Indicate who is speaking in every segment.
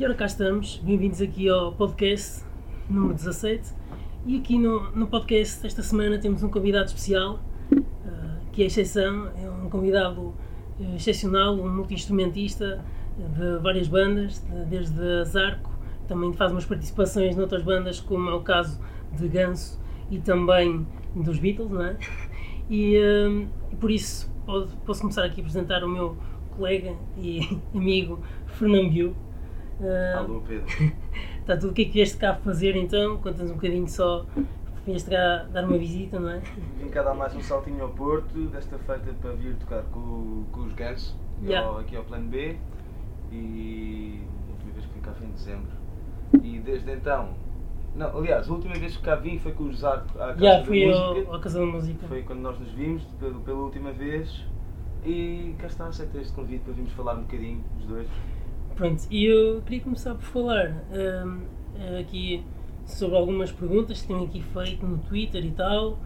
Speaker 1: E ora cá estamos, bem-vindos aqui ao podcast número 17. E aqui no, no podcast desta semana temos um convidado especial, uh, que é exceção, é um convidado uh, excepcional, um multi-instrumentista de várias bandas, de, desde Zarco, também faz umas participações noutras bandas, como é o caso de Ganso e também dos Beatles, não é? E, uh, por isso posso começar aqui a apresentar o meu colega e amigo Fernando Biu.
Speaker 2: Uh, Alô Pedro.
Speaker 1: Está tudo o que é que vieste cá fazer então? Conta-nos um bocadinho só. Vieste cá dar uma visita, não é?
Speaker 2: Vim cá dar mais um saltinho ao Porto, desta feita para vir tocar com, com os Gansos, yeah. aqui ao Plano B. E a última vez que vim cá foi em dezembro. E desde então não, aliás, a última vez que cá vim foi com o José à Casa
Speaker 1: yeah,
Speaker 2: da
Speaker 1: fui
Speaker 2: Música.
Speaker 1: à Casa da Música.
Speaker 2: Foi quando nós nos vimos, pela, pela última vez. E cá está, aceitei este convite para virmos falar um bocadinho, os dois.
Speaker 1: Pronto, e eu queria começar por falar um, aqui sobre algumas perguntas que tenho aqui feito no Twitter e tal, uh,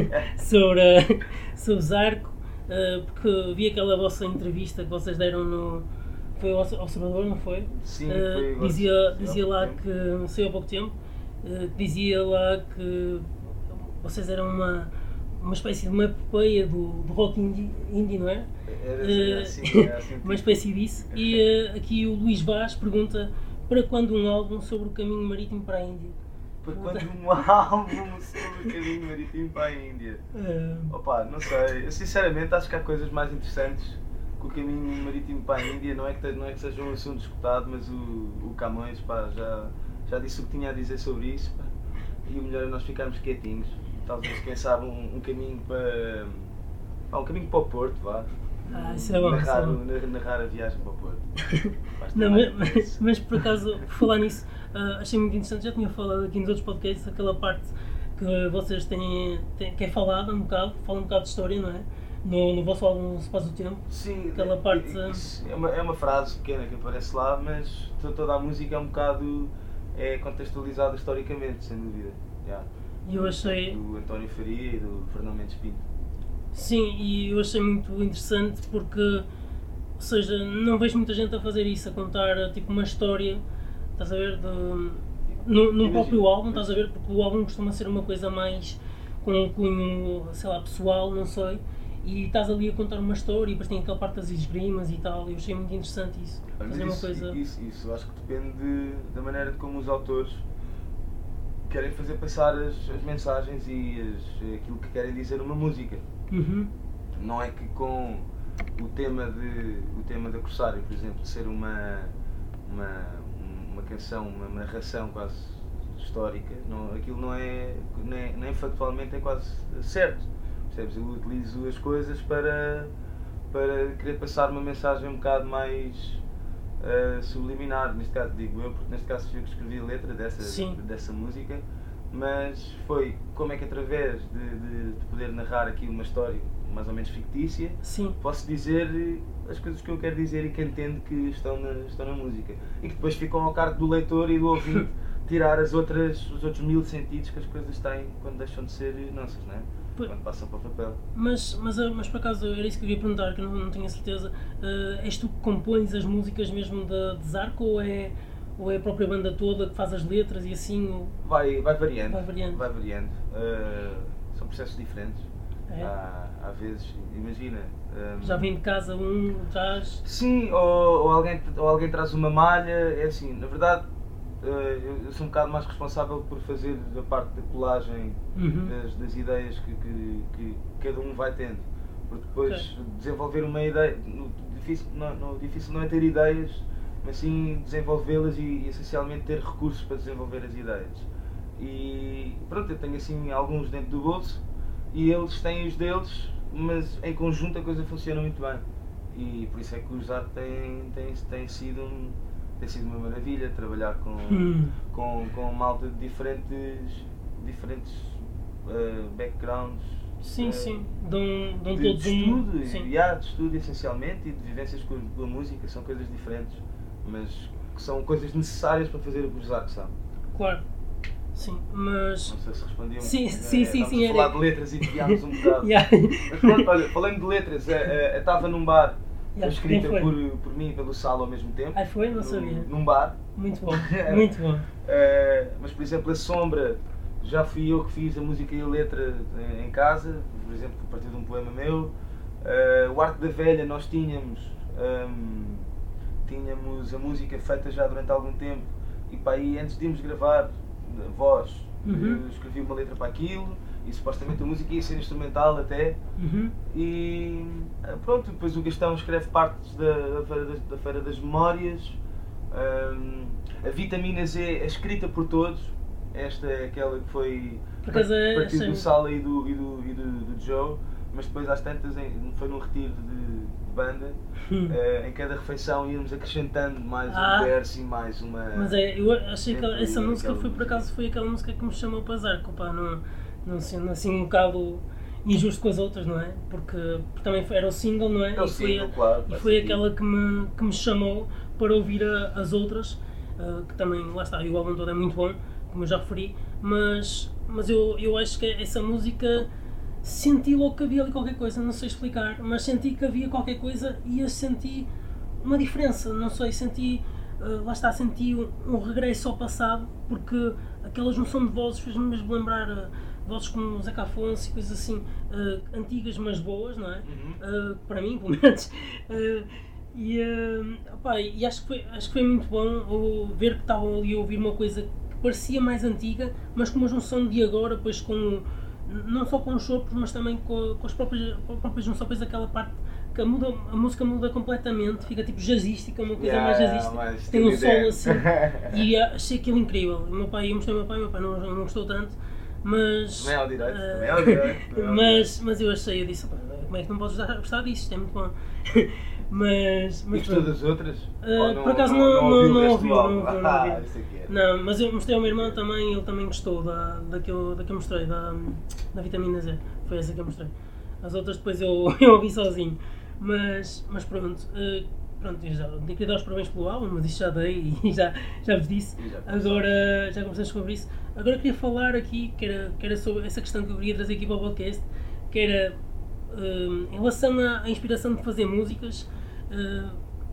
Speaker 1: sobre, sobre Zarco, uh, porque vi aquela vossa entrevista que vocês deram no. Foi ao Observador, não foi?
Speaker 2: Sim, uh, foi.
Speaker 1: Dizia, dizia lá que, saiu há pouco tempo, dizia lá que vocês eram uma uma espécie de uma epopeia do, do rock indie, indie, não é?
Speaker 2: Era assim, assim, era assim
Speaker 1: uma espécie disso. E uh, aqui o Luís Vaz pergunta para quando um álbum sobre o caminho marítimo para a Índia?
Speaker 2: Para quando um álbum sobre o caminho marítimo para a Índia? Uh... Opa, não sei. Eu sinceramente acho que há coisas mais interessantes que o caminho marítimo para a Índia. Não é que, não é que seja um assunto escutado, mas o, o Camões pá, já, já disse o que tinha a dizer sobre isso. Pá. E o melhor é nós ficarmos quietinhos talvez, quem sabe, um, um caminho para. Ah, um caminho para o Porto, vá.
Speaker 1: Ah, isso é bom.
Speaker 2: Narrar, é narrar a viagem para o Porto.
Speaker 1: Não, mas, mas, mas, por acaso, por falar nisso, uh, achei muito interessante. Já tinha falado aqui nos outros podcasts, aquela parte que vocês têm, têm que é falada um bocado, fala um bocado de história, não é? No, no vosso álbum Se Faz o Tempo.
Speaker 2: Sim,
Speaker 1: aquela parte.
Speaker 2: é, uma, é uma frase pequena que aparece lá, mas toda a música é um bocado é contextualizada historicamente, sem dúvida. Yeah.
Speaker 1: E eu achei.
Speaker 2: Do António Faria e do Fernando Mendes Pinto.
Speaker 1: Sim, e eu achei muito interessante porque, ou seja, não vejo muita gente a fazer isso, a contar tipo uma história, estás a ver, de, no, num próprio álbum, estás a ver, porque o álbum costuma ser uma coisa mais com um cunho, sei lá, pessoal, não sei, e estás ali a contar uma história e depois tem aquela parte das esgrimas e tal, eu achei muito interessante isso.
Speaker 2: Fazer isso, uma coisa... isso, isso, acho que depende da maneira de como os autores querem fazer passar as, as mensagens e as, aquilo que querem dizer uma música.
Speaker 1: Uhum.
Speaker 2: Não é que com o tema de o tema da Corsário, por exemplo, ser uma uma, uma canção, uma narração quase histórica, não, aquilo não é nem, nem factualmente é quase certo. Percebes? Eu utilizo as coisas para para querer passar uma mensagem um bocado mais uh, subliminar, neste caso digo eu, porque neste caso fui eu que escrevi a letra dessa, dessa música, mas foi como é que através de, de, de, poder narrar aqui uma história mais ou menos fictícia,
Speaker 1: Sim.
Speaker 2: posso dizer as coisas que eu quero dizer e que entendo que estão na, estão na música. E que depois ficam ao cargo do leitor e do ouvinte tirar as outras, os outros mil sentidos que as coisas têm quando deixam de ser nossas, não é? Quando passam para o papel.
Speaker 1: Mas, mas, eh, mas por acaso era isso que eu ia perguntar, que não, não tinha certeza. Uh, és tu que compões as músicas mesmo de, de Zarco ou é, ou é a própria banda toda que faz as letras e assim?
Speaker 2: Vai, vai variando.
Speaker 1: Vai variando.
Speaker 2: Vai variando. Uh, são processos diferentes.
Speaker 1: É.
Speaker 2: Há, há vezes, imagina.
Speaker 1: Um, Já vem de casa um, traz.
Speaker 2: Sim, ou, ou, alguém, ou alguém traz uma malha, é assim, na verdade eu sou um bocado mais responsável por fazer a parte da colagem
Speaker 1: uhum.
Speaker 2: das, das, ideias que, que, que, cada um vai tendo. Porque depois okay. desenvolver uma ideia. No, difícil, não, no, difícil não é ter ideias, mas sim desenvolvê-las e, e, essencialmente ter recursos para desenvolver as ideias. E pronto, eu tenho assim alguns dentro do bolso e eles têm os deles, mas em conjunto a coisa funciona muito bem. E por isso é que o Zar tem, tem, tem sido um tem sido uma maravilha trabalhar com,
Speaker 1: hum.
Speaker 2: com, com malta de diferentes, diferentes uh, backgrounds.
Speaker 1: Sim, uh, sim. Dão, dão
Speaker 2: de,
Speaker 1: todos
Speaker 2: de estudo,
Speaker 1: um...
Speaker 2: sim. Yeah, de estudo essencialmente e de vivências com, com a música, são coisas diferentes, mas que são coisas necessárias para fazer o que sabe.
Speaker 1: Claro. Sim, mas.
Speaker 2: Não sei se respondi um
Speaker 1: Sim, sim, sim, sim.
Speaker 2: A falar de letras e desviámos um bocado.
Speaker 1: yeah.
Speaker 2: Mas pronto, olha, falando de letras, eu estava num bar
Speaker 1: Yeah,
Speaker 2: escrita
Speaker 1: foi?
Speaker 2: por, por mim e pelo Salo ao mesmo tempo.
Speaker 1: Ai, foi? Não
Speaker 2: num-
Speaker 1: sabia.
Speaker 2: Num bar.
Speaker 1: Muito bom, muito bom.
Speaker 2: Uh, mas, por exemplo, a Sombra, já fui eu que fiz a música e a letra em, em casa, por exemplo, a partir de um poema meu. Uh, o Arte da Velha, nós tínhamos, um, tínhamos a música feita já durante algum tempo e para aí, antes de irmos gravar, voz,
Speaker 1: Uhum.
Speaker 2: eu escrevi uma letra para aquilo e supostamente a música ia ser instrumental até.
Speaker 1: Uhum.
Speaker 2: E eh, pronto, depois o Gastão escreve partes da, da, Feira, das, da Feira das Memórias. Hum, a Vitamina Z é escrita por todos. Esta é aquela que foi
Speaker 1: Por acaso é-
Speaker 2: a partir do Sala e do, e do, e do, do Joe, mas depois às tantas foi num retiro de, banda.
Speaker 1: Hum.
Speaker 2: eh, em cada refeição íamos acrescentando mais
Speaker 1: Ah.
Speaker 2: um verso e mais uma.
Speaker 1: Mas é, eu achei que essa música
Speaker 2: aquela
Speaker 1: foi por
Speaker 2: música.
Speaker 1: acaso foi aquela música que me chamou para azar, pá, não, não sendo assim um bocado injusto com as outras, não é? Porque, também foi- era o single, não é?
Speaker 2: É
Speaker 1: e foi,
Speaker 2: single, claro,
Speaker 1: e foi aquela que me, que me chamou para ouvir a- as outras, ah, que também, lá está, o álbum todo é muito bom, como eu já referi, mas, mas eu, eu acho que essa música senti logo que havia ali qualquer coisa, não sei explicar, mas senti que havia qualquer coisa e eu senti uma diferença, não sei, senti, ah, lá está, senti um, um regresso ao passado, porque aquela junção de vozes fez-me mesmo lembrar ah, vozes como Zeca Afonso e coisas assim, ah, antigas mas boas, não é?
Speaker 2: Uhum.
Speaker 1: Ah, para mim, pelo menos. Ah, e, opá, e acho, que foi, acho que foi muito bom ver que estavam ali a ouvir uma coisa que parecia mais antiga, mas com uma junção de agora, pois com não só com os sopros, mas também com, com as próprias, com a própria junção, depois aquela parte que a, muda, a música muda completamente, fica tipo jazzística, uma coisa
Speaker 2: Yeah,
Speaker 1: mais jazzística,
Speaker 2: mais
Speaker 1: tem um solo assim, e achei aquilo incrível. O meu pai, eu mostrei ao meu pai, meu pai não, não gostou tanto, mas.
Speaker 2: Também é ao direito,
Speaker 1: ah,
Speaker 2: também é ao direito, é
Speaker 1: mas, mas eu achei, eu disse, "Pá, como é que não podes gostar, disso? Isto é muito bom. mas.
Speaker 2: E
Speaker 1: mas
Speaker 2: gostou
Speaker 1: pronto.
Speaker 2: das outras?
Speaker 1: Ah,
Speaker 2: Ou
Speaker 1: por acaso não, não, não,
Speaker 2: resto
Speaker 1: ouviu,
Speaker 2: do
Speaker 1: não ouviu, não
Speaker 2: Ah, é era.
Speaker 1: Não, mas eu mostrei ao meu irmão também, ele também gostou da, da, que, eu, da que eu mostrei, da, da vitamina Z. Foi essa que eu mostrei. As outras depois eu, eu ouvi sozinho. Mas, mas pronto, eh, pronto, eu já tenho que dar os parabéns pelo álbum, mas isso já dei e já, já vos disse.
Speaker 2: E já.
Speaker 1: Agora já conversamos sobre isso. Agora queria falar aqui, que era, que era sobre essa questão que eu queria trazer aqui para o podcast, que era eh, em relação à, à inspiração de fazer músicas, eh,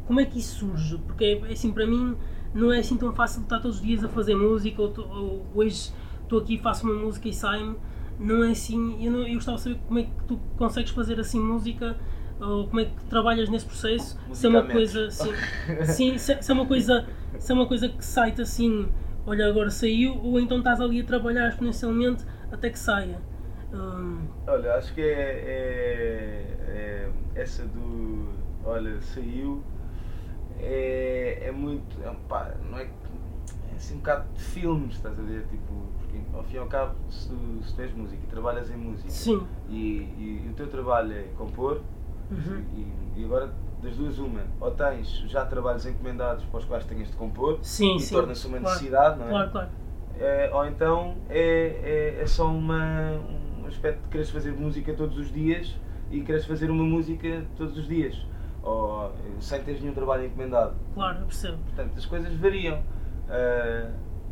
Speaker 1: como é que isso surge? Porque é assim, para mim não é assim tão fácil estar todos os dias a fazer música, ou, ou hoje estou aqui faço uma música e sai-me. Não é assim, eu, não, eu gostava de saber como é que tu consegues fazer assim música, ou como é que trabalhas nesse processo, se é uma coisa, sim, sim se, se é uma coisa, se é uma coisa que sai-te assim, olha agora saiu, ou então estás ali a trabalhar exponencialmente até que saia. Hum,
Speaker 2: Olha, acho que é, é- é essa do. Olha, saiu. É, é muito. É, pá, não é. É assim um bocado de filmes, estás a ver? Tipo, porque ao fim e ao cabo, se tu, se tu és músico e trabalhas em música
Speaker 1: sim.
Speaker 2: e, e, o teu trabalho é compor,
Speaker 1: Uhum.
Speaker 2: e, e agora das duas, uma, ou tens já trabalhos encomendados para os quais tenhas de compor
Speaker 1: Sim,
Speaker 2: e torna-se uma
Speaker 1: Claro,
Speaker 2: necessidade, não é?
Speaker 1: Claro, claro.
Speaker 2: É, ou então é, é, é só uma, um aspecto de quereres fazer música todos os dias e queres fazer uma música todos os dias, ou sem teres nenhum trabalho encomendado.
Speaker 1: Claro, eu percebo.
Speaker 2: Portanto, as coisas variam. Ah,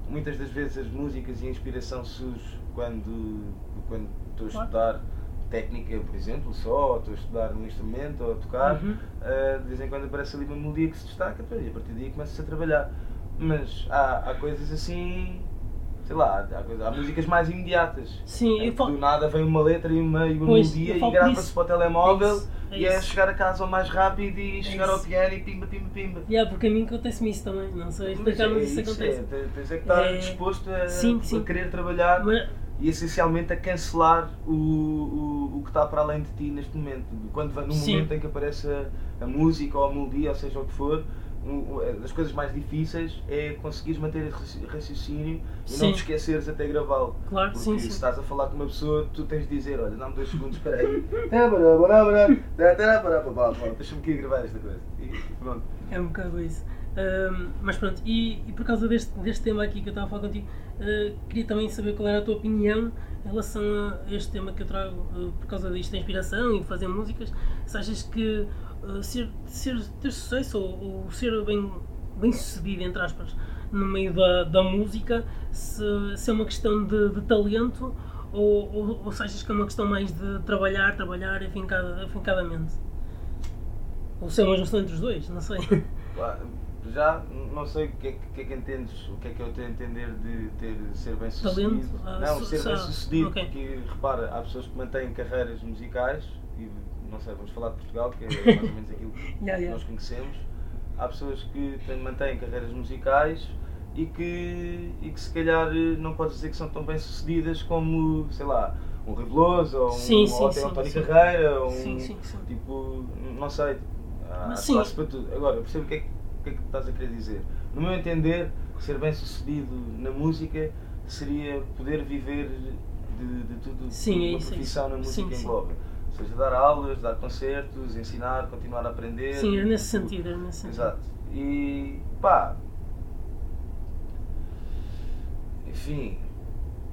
Speaker 2: muitas das vezes as músicas e a inspiração surge quando, quando estou a
Speaker 1: Claro.
Speaker 2: estudar técnica, por exemplo, só, ou estou a estudar um instrumento ou a tocar,
Speaker 1: Uhum.
Speaker 2: ah, de vez em quando aparece ali uma melodia que se destaca e a partir daí começa-se a trabalhar. Mas há, há coisas assim, sei lá, há, há músicas mais imediatas.
Speaker 1: Sim, eu
Speaker 2: que
Speaker 1: falo.
Speaker 2: do nada vem uma letra e uma, e uma
Speaker 1: Pois,
Speaker 2: melodia
Speaker 1: eu
Speaker 2: e grava-se para o telemóvel
Speaker 1: É isso, é
Speaker 2: e é
Speaker 1: isso.
Speaker 2: chegar a casa o mais rápido e chegar ao
Speaker 1: isso.
Speaker 2: piano e pimba, pimba, pimba.
Speaker 1: Yeah, porque a mim acontece-me isso também, não sei
Speaker 2: Mas
Speaker 1: explicar, mas
Speaker 2: é
Speaker 1: isso
Speaker 2: isso,
Speaker 1: acontece.
Speaker 2: é, tens- é que estar
Speaker 1: É,
Speaker 2: disposto a,
Speaker 1: sim,
Speaker 2: a
Speaker 1: sim.
Speaker 2: querer trabalhar
Speaker 1: Mas,
Speaker 2: e essencialmente a cancelar o, o, o que está para além de ti neste momento. Quando no
Speaker 1: Sim.
Speaker 2: momento em que aparece a, a música ou a melodia, ou seja o que for, um, um, das coisas mais difíceis é conseguires manter esse raci- raciocínio e
Speaker 1: Sim.
Speaker 2: não te esqueceres até gravá-lo.
Speaker 1: Claro,
Speaker 2: Porque
Speaker 1: sim,
Speaker 2: se
Speaker 1: sim.
Speaker 2: estás a falar com uma pessoa, tu tens de dizer, olha, dá-me dois segundos, espera aí. Deixa-me aqui gravar esta coisa. E pronto.
Speaker 1: É um bocado isso. Mas pronto, e, e por causa deste, deste tema aqui que eu estava a falar contigo, ah, queria também saber qual era a tua opinião em relação a este tema que eu trago ah, por causa disto da inspiração e de fazer músicas. Se achas que ah, ser, ser, ter sucesso ou, ou ser bem, bem sucedido, entre aspas, no meio da, da música, se, se é uma questão de, de talento ou, ou, ou se achas que é uma questão mais de trabalhar, trabalhar afincada, afincadamente? Ou se é uma junção entre os dois, não sei.
Speaker 2: Já não sei o que, é, que- é que entendes, o que é que eu tenho a entender de ter, ser bem sucedido.
Speaker 1: Talento? Ah,
Speaker 2: não, ser bem sucedido,
Speaker 1: ok.
Speaker 2: porque repara, há pessoas que mantêm carreiras musicais e não sei, vamos falar de Portugal, que é mais ou menos aquilo que
Speaker 1: Yeah, yeah.
Speaker 2: nós conhecemos. Há pessoas que têm, mantêm carreiras musicais e que, e que se calhar não podes dizer que são tão bem sucedidas como, sei lá, um Riveloso ou um,
Speaker 1: Sim, sim,
Speaker 2: ou
Speaker 1: sim,
Speaker 2: um Tony
Speaker 1: sim.
Speaker 2: Carreira, ou um,
Speaker 1: Sim, sim, sim.
Speaker 2: tipo, não sei, há espaço para tudo. Agora, eu percebo o que, é que, que é que estás a querer dizer. No meu entender, ser bem sucedido na música seria poder viver de, de tudo
Speaker 1: Sim,
Speaker 2: que
Speaker 1: é
Speaker 2: uma
Speaker 1: isso, é
Speaker 2: profissão
Speaker 1: isso.
Speaker 2: na música
Speaker 1: sim.
Speaker 2: engloba. Ou seja, dar aulas, dar concertos, ensinar, continuar a aprender.
Speaker 1: Sim, é nesse sentido, é nesse sentido.
Speaker 2: Exato. E pá. Enfim.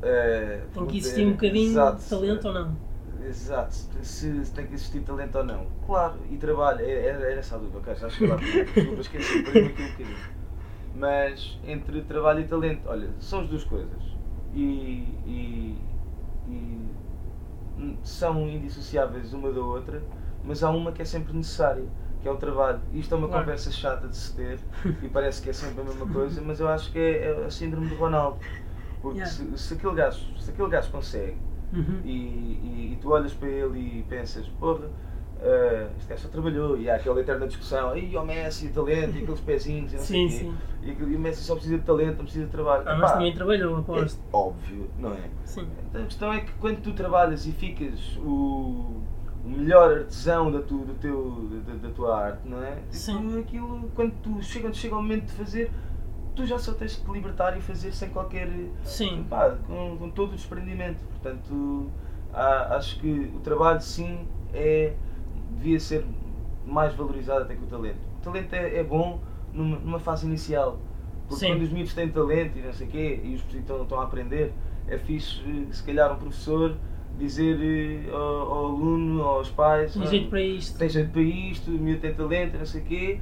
Speaker 2: eh,
Speaker 1: Tem que existir um bocadinho de talento ou não?
Speaker 2: Exato, se, tem que existir talento ou não. Claro, e trabalho, era, era essa a dúvida, ok, já cheguei lá, desculpa, esqueci, perdi-me aqui um bocadinho. Mas entre trabalho e talento, olha, são as duas coisas. E, e, e são indissociáveis uma da outra, mas há uma que é sempre necessária, que é o trabalho. Isto é uma
Speaker 1: Claro.
Speaker 2: conversa chata de se ter e parece que é sempre a mesma coisa, mas eu acho que é, é a síndrome do Ronaldo. Porque
Speaker 1: Yeah.
Speaker 2: se, se, aquele gajo, se aquele gajo consegue
Speaker 1: Uhum.
Speaker 2: e, e, e tu olhas para ele e pensas, porra, eh, este gajo só trabalhou, e há aquela eterna discussão, aí o Messi, o talento, e aqueles pezinhos, e não sei
Speaker 1: Sim,
Speaker 2: o quê. E, e o Messi só precisa de talento, não precisa de trabalho.
Speaker 1: Ah, mas também trabalhou, aposto.
Speaker 2: é óbvio, não é?
Speaker 1: Sim.
Speaker 2: Então, a questão é que quando tu trabalhas e ficas o, o melhor artesão da, tu, do teu, da, da tua arte, não é?
Speaker 1: Sim.
Speaker 2: aquilo, quando tu chega, quando chega o momento de fazer, tu já só tens que te libertar e fazer sem qualquer.
Speaker 1: Sim.
Speaker 2: Pá, com, com todo o desprendimento. Portanto, há- acho que o trabalho, sim, é, devia ser mais valorizado até que o talento. O talento é, é bom numa, numa fase inicial. Porque
Speaker 1: Sim.
Speaker 2: quando os miúdos têm talento e não sei o quê, e os estão, estão a aprender, é fixe, eh, se calhar, um professor dizer eh, ao, ao aluno, aos pais:
Speaker 1: Tem
Speaker 2: "Ah,
Speaker 1: jeito para isto.
Speaker 2: tem jeito para isto, o miúdo tem talento, não sei o quê,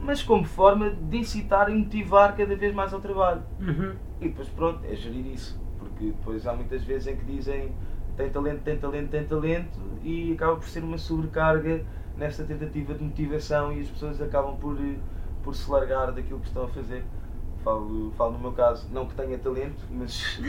Speaker 2: mas como forma de incitar e motivar cada vez mais ao trabalho.
Speaker 1: Uhum.
Speaker 2: E depois pronto, é gerir isso. Porque depois há muitas vezes em que dizem tem talento, tem talento, tem talento e acaba por ser uma sobrecarga nesta tentativa de motivação e as pessoas acabam por, por se largar daquilo que estão a fazer. Falo, falo no meu caso, não que tenha talento, mas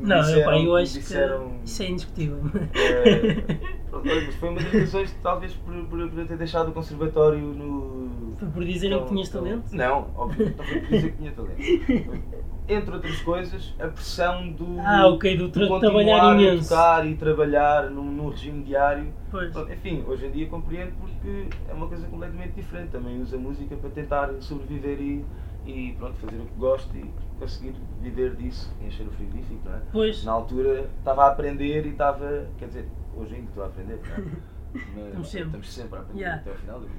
Speaker 1: Não,
Speaker 2: disseram,
Speaker 1: epá, eu acho
Speaker 2: disseram,
Speaker 1: que isso é indiscutível.
Speaker 2: mas foi uma das razões, talvez por, por, por ter deixado o conservatório no.
Speaker 1: Foi por dizerem que
Speaker 2: Então,
Speaker 1: tinhas
Speaker 2: então,
Speaker 1: talento?
Speaker 2: Não, obviamente não foi por dizer que tinha talento. Entre outras coisas, a pressão do,
Speaker 1: Ah, ok, do tra- trabalhar imenso.
Speaker 2: tocar e trabalhar num, num regime diário.
Speaker 1: Pois.
Speaker 2: Enfim, hoje em dia compreendo porque é uma coisa completamente diferente. Também uso a música para tentar sobreviver e, e pronto, fazer o que gosto e conseguir viver disso, encher o frigorífico, não é?
Speaker 1: Pois.
Speaker 2: Na altura estava a aprender e estava, quer dizer, hoje ainda estou a aprender, não é? Mas
Speaker 1: Estamos sempre.
Speaker 2: estamos sempre a aprender
Speaker 1: Yeah.
Speaker 2: até ao final vida.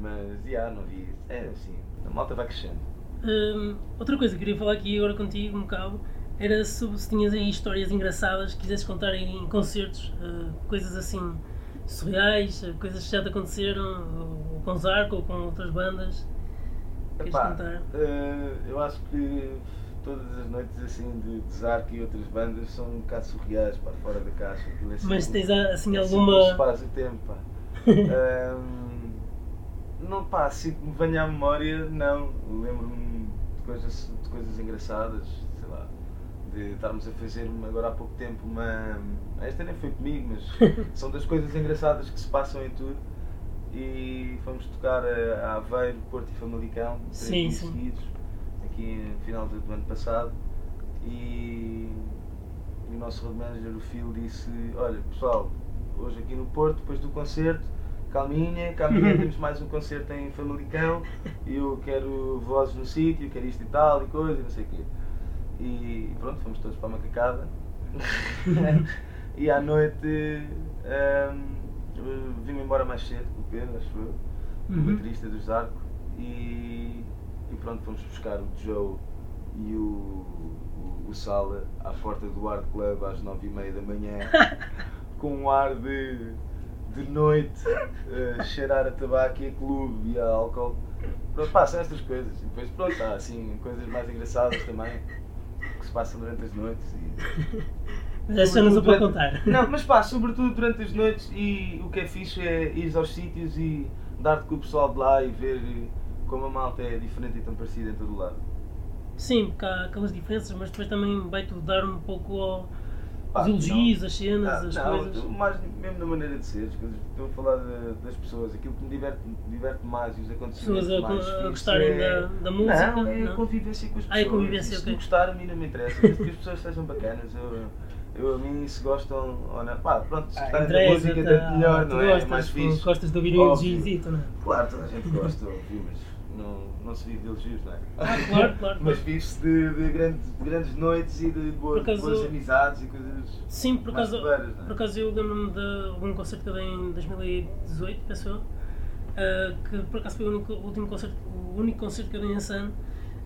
Speaker 2: não é? Mas, já, não vi. É assim, a malta vai crescendo.
Speaker 1: Hum, outra coisa que queria falar aqui agora contigo, um bocado, era sobre se tinhas aí histórias engraçadas que quisesses contar em concertos, uh, coisas assim surreais, uh, coisas que já te aconteceram, ou com Zarco ou com outras bandas.
Speaker 2: Epá, eh, eu acho que todas as noites assim de, de Zark e outras bandas são um bocado surreais, para fora da caixa. É
Speaker 1: Mas tens ah, assim
Speaker 2: é sempre
Speaker 1: alguma.
Speaker 2: um espaço e tempo, pá. Ahm, não, pá, assim que me venha à memória, não. Lembro-me de coisas, de coisas engraçadas, sei lá, de estarmos a fazer agora há pouco tempo uma. Esta nem foi comigo, mas são das coisas engraçadas que se passam em tudo. E fomos tocar a, a Aveiro, Porto e Famalicão, três
Speaker 1: Sim, sim.
Speaker 2: seguidos, aqui no final do, do ano passado. E, e o nosso road manager, o Phil, disse: Olha, pessoal, hoje aqui no Porto, depois do concerto, calminha, calminha, temos mais um concerto em Famalicão e eu quero vozes no sítio, quero isto e tal e coisa, e não sei o quê. E pronto, fomos todos para a macacada. e à noite hum, vim-me embora mais cedo com o Pedro, acho eu, o
Speaker 1: Uhum.
Speaker 2: baterista do Zarco, e, e pronto, fomos buscar o Joe e o, o, o Sala à porta do Art Club às nove e meia da manhã, com um ar de, de noite, eh, cheirar a tabaco e a clube e a álcool. Pronto, passam estas coisas. E depois, pronto, há assim coisas mais engraçadas também que se passam durante as noites. E,
Speaker 1: Mas essa não sou para contar.
Speaker 2: Não, mas pá, sobretudo durante as noites e o que é fixe é ir aos sítios e dar-te com o pessoal de lá e ver como a malta é diferente e tão parecida em todo o lado.
Speaker 1: Sim, porque há aquelas diferenças, mas depois também vai tudo dar um pouco ao,
Speaker 2: Ah,
Speaker 1: aos elogios, as cenas,
Speaker 2: Ah,
Speaker 1: as
Speaker 2: não,
Speaker 1: coisas.
Speaker 2: mais mesmo na maneira de ser, as coisas. Estou a falar de- das pessoas, aquilo que me diverte, diverte mais e os acontecimentos
Speaker 1: Pessoas a-
Speaker 2: mais
Speaker 1: a
Speaker 2: fixos
Speaker 1: gostarem
Speaker 2: é...
Speaker 1: da- da música,
Speaker 2: Não, é a
Speaker 1: não?
Speaker 2: convivência com as
Speaker 1: Ah,
Speaker 2: pessoas.
Speaker 1: é a convivência,
Speaker 2: Se
Speaker 1: ok.
Speaker 2: não gostar, a mim não me interessa, desde que as pessoas sejam bacanas. Eu, eu a mim, se gostam não. Pá, pronto, se
Speaker 1: Ah,
Speaker 2: gostarem da música, tanto melhor,
Speaker 1: tu
Speaker 2: não é?
Speaker 1: gostas,
Speaker 2: mais
Speaker 1: tu
Speaker 2: fixe.
Speaker 1: Gostas de ouvir
Speaker 2: Óbvio.
Speaker 1: elogiozito, não é?
Speaker 2: Claro, toda a gente gosta, óbvio, mas não, não se vive de elogios, não é?
Speaker 1: Ah, claro, claro.
Speaker 2: Mas vive-se de, de grandes, de grandes noites e de boas,
Speaker 1: acaso-
Speaker 2: boas amizades e coisas.
Speaker 1: Sim, por
Speaker 2: mais
Speaker 1: acaso,
Speaker 2: é?
Speaker 1: por acaso eu lembro-me de um concerto que eu dei em 2018, penso eu, ah, que por acaso foi o único, o último concerto, o único concerto que eu dei em San,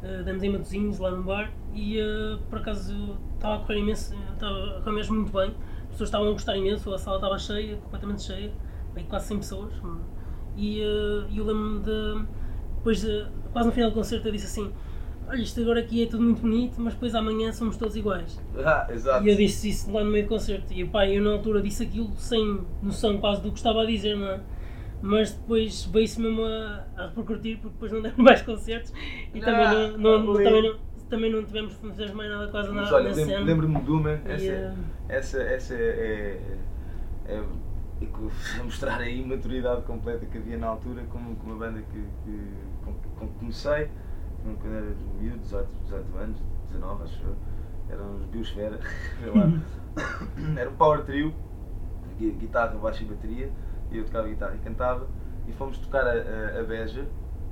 Speaker 1: uh, demos em Matosinhos, lá no bar, e ah, por acaso estava a correr imenso, estava a correr mesmo muito bem, as pessoas estavam a gostar imenso, a sala estava cheia, completamente cheia, bem, quase 100 pessoas, e ah, e eu lembro-me de, depois, de- quase no final do concerto eu disse assim, olha isto agora aqui é tudo muito bonito, mas depois amanhã somos todos iguais.
Speaker 2: Ah, exato.
Speaker 1: E eu disse isso lá no meio do concerto. E pá, eu na altura disse aquilo sem noção quase do que estava a dizer, não é? Mas depois veio-se mesmo a, a repercutir porque depois não deram mais concertos e também
Speaker 2: Ah,
Speaker 1: não, não, também não, também não tivemos, não fizemos mais nada quase
Speaker 2: Mas
Speaker 1: nada
Speaker 2: olha, lembro- lembro-me de uma, essa,
Speaker 1: eh,
Speaker 2: essa, essa é, é, é a mostrar a maturidade completa que havia na altura com, com uma banda que, que, com, com que comecei, quando era miúdo, 18, 18 anos, 19 acho eu, eram os Biosfera, lá. era um power trio, gui- guitarra, baixo e bateria, e eu tocava guitarra e cantava, e fomos tocar a, a, a Beja,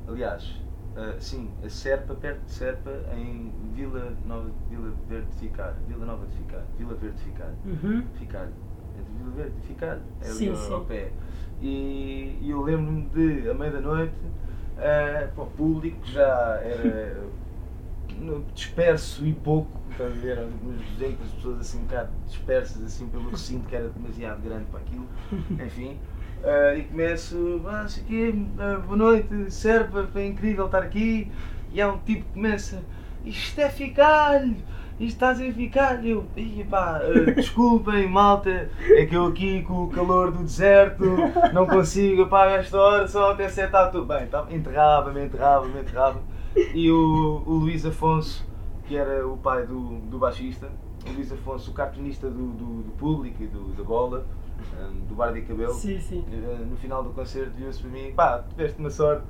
Speaker 2: aliás, a- sim, a Serpa, perto de Serpa, em Vila Nova, Vila Verde de Ficar, Vila Nova de Ficar, Vila Verde de Ficar,
Speaker 1: Uhum.
Speaker 2: Ficar, entre Vila Verde Ficar, é ali
Speaker 1: Sim,
Speaker 2: ao,
Speaker 1: sim.
Speaker 2: ao pé. E, e eu lembro-me de, à meia da noite, eh, para o público, que já era no- disperso e pouco, estás a ver, umas 200 pessoas assim um bocado dispersas assim pelo recinto que era demasiado grande para aquilo, enfim. Eh, e começo, ah, sei quê, ah, boa noite, Serpa, foi incrível estar aqui. E há um tipo que começa, isto é ficalho, isto estás a ficar. Eu, "Ih, pá, eh, desculpem, malta, é que eu aqui com o calor do deserto não consigo, pá, esta hora só até sete está tudo bem. Tá, enterrava-me, enterrava-me, enterrava E o, o Luís Afonso, que era o pai do, do baixista, o Luís Afonso, o cartunista do, do, do público e do, da bola, do Bar de Cabelo,
Speaker 1: Sim, sim.
Speaker 2: eh, no final do concerto viu-se para mim, pá, tiveste uma sorte.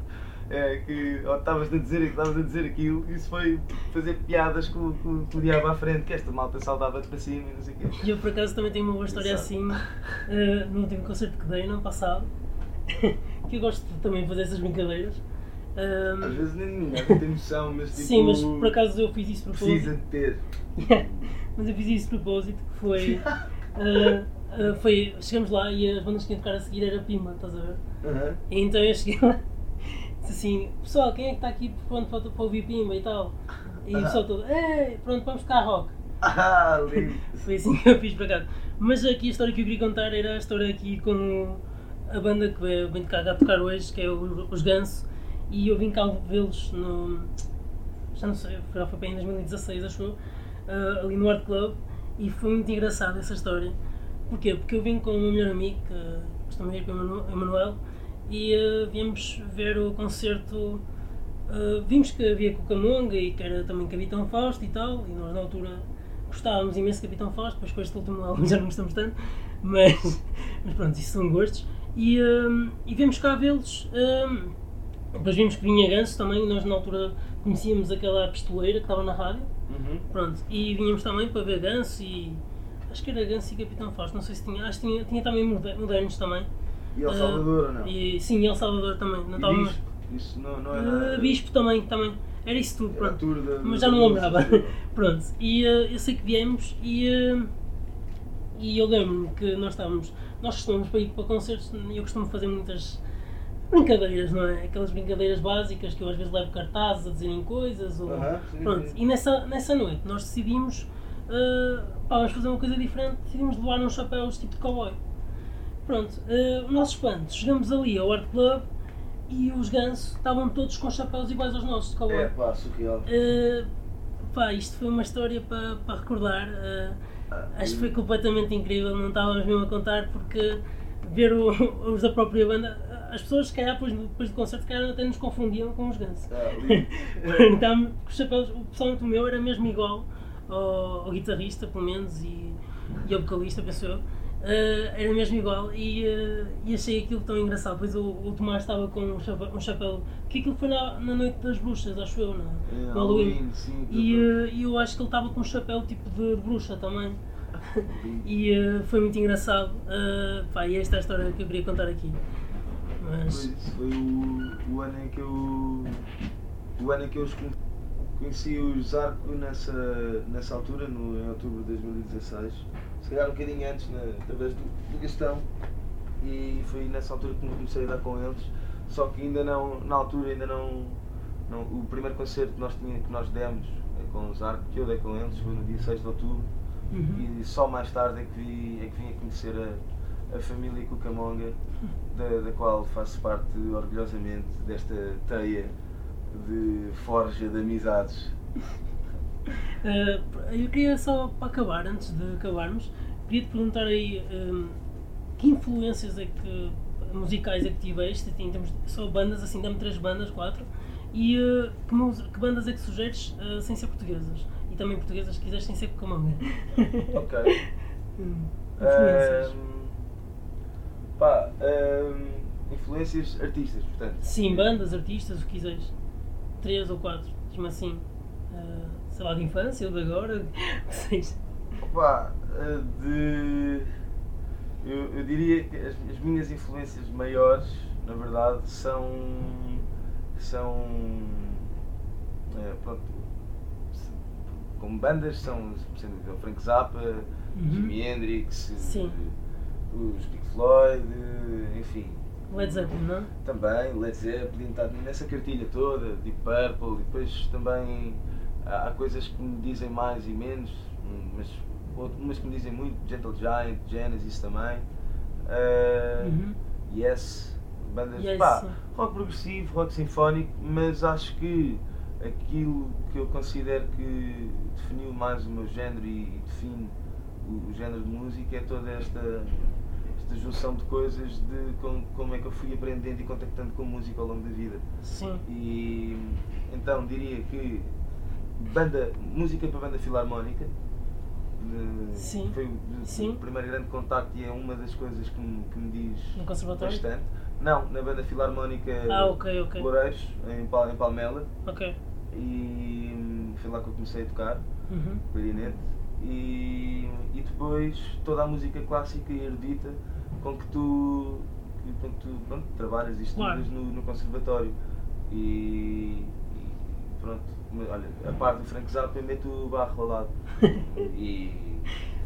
Speaker 2: É, que estavas a dizer estavas a dizer aquilo, isso foi fazer piadas com, com, com o diabo à frente, que esta malta saudava-te para cima e não sei o quê.
Speaker 1: E eu por acaso também tenho uma boa história assim, eh, no último concerto que dei, no ano passado, que eu gosto de também fazer essas brincadeiras. Ahm,
Speaker 2: Às vezes nem ninguém tem noção, mas tipo.
Speaker 1: sim, mas por acaso eu fiz isso de
Speaker 2: Precisa
Speaker 1: propósito.
Speaker 2: de ter.
Speaker 1: mas eu fiz isso de propósito, que foi, ah, ah, foi. Chegamos lá e as bandas que iam tocar a seguir era Pima, estás a ver? E então eu cheguei lá disse assim, pessoal, quem é que está aqui pronto para, para ouvir Pima e tal? E o pessoal todo, Ei, pronto, vamos tocar rock.
Speaker 2: Ah, lindo.
Speaker 1: Foi assim que eu fiz para cá. Mas aqui a história que eu queria contar era a história aqui com a banda que vem de cá a tocar hoje, que é os Ganso, e eu vim cá vê-los no. Já não sei, já foi bem em 2016, acho eu, ah, ali no Art Club, e foi muito engraçado essa história. Porquê? Porque eu vim com o meu melhor amigo, que costumo ir com o Emanu- Emanuel, e ah, viemos ver o concerto. ah, vimos que havia Cucamonga e que era também Capitão Fausto e tal, e nós na altura gostávamos imenso de Capitão Fausto, depois com este último álbum já não gostamos tanto, mas, mas pronto, isso são gostos. E, hum, e viemos cá vê-los. depois vimos que vinha Ganso também, nós na altura conhecíamos aquela pistoleira que estava na rádio,
Speaker 2: Uhum.
Speaker 1: pronto, e vinhamos também para ver Ganso e. Acho que era Ganso e Capitão Fausto, não sei se tinha. Acho que tinha, tinha também moder- modernos também.
Speaker 2: E El
Speaker 1: Ah,
Speaker 2: Salvador ou não?
Speaker 1: E, sim, e El Salvador também. Não estava
Speaker 2: Bispo? Isso não, não
Speaker 1: Ah,
Speaker 2: nada.
Speaker 1: Bispo também, também. Era isso tudo,
Speaker 2: Era
Speaker 1: pronto.
Speaker 2: da-
Speaker 1: Mas já não lembrava. Pronto, e eh, eu sei que viemos e, eh, e eu lembro-me que nós estávamos, nós costumamos para ir para concertos e eu costumo fazer muitas brincadeiras, não é? Aquelas brincadeiras básicas que eu às vezes levo cartazes a dizerem coisas ou...
Speaker 2: Aham, sim,
Speaker 1: Pronto,
Speaker 2: sim.
Speaker 1: e nessa, nessa noite nós decidimos, eh, pá, vamos fazer uma coisa diferente, decidimos levar uns chapéus tipo de cowboy. Pronto, eh, o nosso espanto, chegamos ali ao Art Club e os gansos estavam todos com chapéus iguais aos nossos de cowboy.
Speaker 2: É pá, surreal.
Speaker 1: Uh, pá, isto foi uma história para para recordar. uh,
Speaker 2: Ah,
Speaker 1: Acho que foi completamente incrível, não estávamos mesmo a contar porque ver o- os da própria banda, as pessoas se calhar depois, depois do concerto calhar até nos confundiam com os Guns.
Speaker 2: Ah, lindo.
Speaker 1: então, os chapéus, o pessoalmente o meu era mesmo igual ao, ao guitarrista, pelo menos, e, e ao vocalista, penso eu. Eh, era mesmo igual e, eh, e achei aquilo tão engraçado. Pois o, o Tomás estava com um chapéu, um chapéu que aquilo foi na, na noite das bruxas, acho eu, na,
Speaker 2: É,
Speaker 1: no Halloween.
Speaker 2: Halloween, sim,
Speaker 1: E e eu acho que ele estava com um chapéu tipo de, de bruxa também. E foi muito engraçado. Pá, e esta é a história que eu queria contar aqui. Mas.
Speaker 2: Pois, foi o, o ano em que eu. O ano em que eu os conheci os Arco nessa, nessa altura, no, em outubro de 2016. Se calhar um bocadinho antes, na, através do, do Gastão. E foi nessa altura que comecei a dar com eles. Só que ainda não, na altura ainda não. não o primeiro concerto que nós, tinha, que nós demos é com os Arco, que eu dei com eles, foi no dia 6 de outubro.
Speaker 1: Uhum.
Speaker 2: E só mais tarde é que, vi, é que vim a conhecer a, a família Cucamonga, da, da qual faço parte orgulhosamente desta teia de forja de amizades.
Speaker 1: Eh, eu queria só, para acabar, antes de acabarmos, queria te perguntar aí ehm, que influências é que musicais é que tiveste, em termos de, só bandas, assim, dá-me três bandas, quatro, e eh, que, que bandas é que sugeres eh, sem ser portuguesas? E também portuguesas, se quiseres, sem ser Cucamonga.
Speaker 2: Ok.
Speaker 1: Hum, influências.
Speaker 2: Ahm, pá, ahm, influências artistas, portanto.
Speaker 1: Sim, bandas, artistas, o que quiseres. Três ou quatro, diz-me assim. eh, sei lá, de infância ou de agora, que seja.
Speaker 2: Opa, eh, de. Eu, eu diria que as, as minhas influências maiores, na verdade, são. são. eh, pronto. Como bandas, são o Frank Zappa,
Speaker 1: Uhum.
Speaker 2: Jimi Hendrix,
Speaker 1: Sim.
Speaker 2: os Pink Floyd, enfim.
Speaker 1: Led Zeppelin, não?
Speaker 2: Também, Led Zeppelin, está nessa cartilha toda, Deep Purple, e depois também há, há coisas que me dizem mais e menos, mas umas que me dizem muito, Gentle Giant, Genesis também,
Speaker 1: Uhum.
Speaker 2: Yes, bandas,
Speaker 1: Yes,
Speaker 2: pá, rock progressivo, rock sinfónico, mas acho que aquilo que eu considero que definiu mais o meu género e, e define o, o género de música é toda esta, esta junção de coisas de com- como é que eu fui aprendendo e contactando com música ao longo da vida.
Speaker 1: Sim.
Speaker 2: E então diria que banda, música para banda filarmónica de-
Speaker 1: Sim.
Speaker 2: foi o, de-
Speaker 1: Sim.
Speaker 2: o primeiro grande contacto e é uma das coisas que me, que me diz
Speaker 1: No conservatório?
Speaker 2: bastante. Não, na banda filarmónica
Speaker 1: Ah, ok, ok.
Speaker 2: Loureiros, em, Pal- em Palmela,
Speaker 1: Ok.
Speaker 2: e hum, foi lá que eu comecei a tocar
Speaker 1: Uhum.
Speaker 2: clarinete e, e depois toda a música clássica e erudita com que tu, que- com que tu pronto, trabalhas e estudas no, no conservatório. E, e pronto, olha, a parte do Frank Zappa eu meto o barro ao lado. e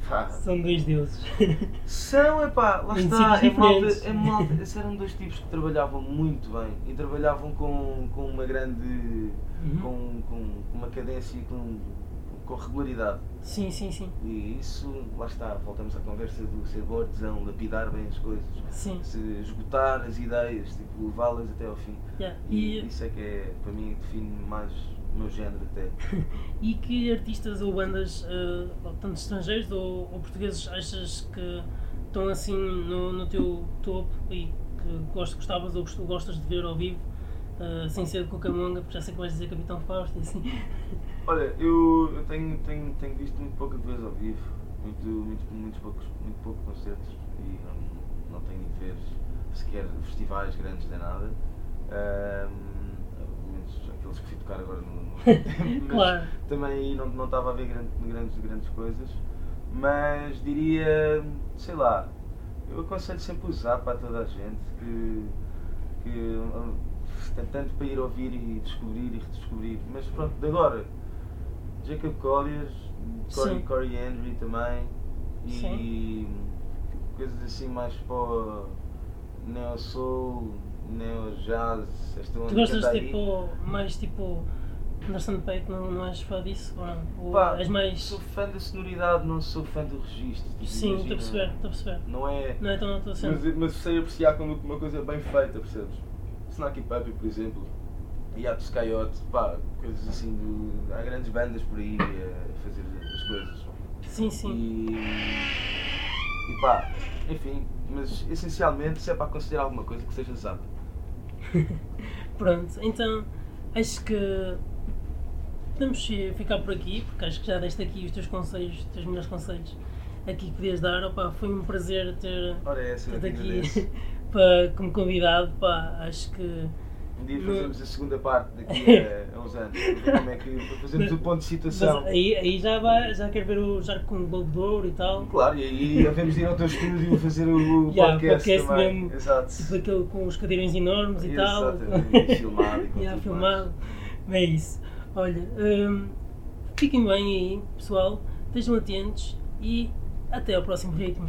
Speaker 2: pá,
Speaker 1: São dois deuses.
Speaker 2: são, epá, lá
Speaker 1: Em
Speaker 2: está, é malta, é malta, esses eram dois tipos que trabalhavam muito bem e trabalhavam com, com uma grande,
Speaker 1: Uhum.
Speaker 2: com, com, com uma cadência e com, com regularidade.
Speaker 1: Sim, sim, sim.
Speaker 2: E isso, lá está, voltamos à conversa do ser artesão, lapidar bem as coisas,
Speaker 1: Sim.
Speaker 2: se esgotar as ideias, tipo, levá-las até ao fim.
Speaker 1: Yeah.
Speaker 2: E,
Speaker 1: E,
Speaker 2: isso é que é, para mim, define mais o meu género até.
Speaker 1: e que artistas ou bandas, eh, tanto estrangeiros ou, ou portugueses, achas que estão assim no, no teu topo e que gost- gostavas ou gost- gostas de ver ao vivo, eh, sem ser de Cucamonga, porque já sei que vais dizer Capitão Fausto e assim.
Speaker 2: Olha, eu, eu tenho, tenho, tenho visto muito pouca coisa ao vivo, muito, muito, muitos poucos, muito pouco concertos e não, não tenho ido ver sequer festivais grandes nem nada. Menos aqueles que fui tocar agora no, no tempo,
Speaker 1: Claro.
Speaker 2: também não, não estava a ver grande, grandes, grandes coisas. Mas diria, sei lá, eu aconselho sempre usar para toda a gente que, que tem tanto para ir ouvir e descobrir e redescobrir. Mas pronto, de agora, Jacob Collier, Corey. Corey Henry também e
Speaker 1: Sim.
Speaker 2: coisas assim mais para o neo soul, neo jazz,
Speaker 1: Tu gostas
Speaker 2: aí.
Speaker 1: tipo, mais tipo Anderson Paak, não, não és fã disso? Ou, não? Ou
Speaker 2: Pá,
Speaker 1: és mais.
Speaker 2: Sou fã da sonoridade, não sou fã do registro. tipo,
Speaker 1: Sim, estou a perceber, estou a perceber.
Speaker 2: Não é.
Speaker 1: Não é tão cena.
Speaker 2: Mas, mas sei apreciar como uma coisa bem feita, percebes? Snacky Puppy, por exemplo, Yacht Skyot, pá, coisas assim, do, há grandes bandas por aí a fazer as coisas.
Speaker 1: Sim, sim.
Speaker 2: E, e pá, enfim, mas essencialmente se é para considerar alguma coisa que seja zap.
Speaker 1: Pronto, então acho que podemos ficar por aqui, porque acho que já deste aqui os teus conselhos, os teus melhores conselhos aqui que podias dar. Opa, foi um prazer ter
Speaker 2: Ora, é
Speaker 1: aqui para, como convidado. Pá, acho que
Speaker 2: Um dia fazemos a segunda parte daqui a, a uns anos. Como é que fazemos o ponto de
Speaker 1: mas
Speaker 2: situação.
Speaker 1: aí, aí já, vai, já quero ver o já com o Globo de Ouro e tal.
Speaker 2: Claro, e aí havemos de ir ao teu estúdio fazer o,
Speaker 1: Yeah,
Speaker 2: podcast,
Speaker 1: podcast
Speaker 2: também.
Speaker 1: mesmo.
Speaker 2: Exato.
Speaker 1: Tipo aquele com os cadeirões enormes e tal.
Speaker 2: Exatamente, e filmado e com
Speaker 1: Yeah, filmado. É isso. Olha, hum, fiquem bem aí, pessoal. Estejam atentos e até ao próximo ritmo.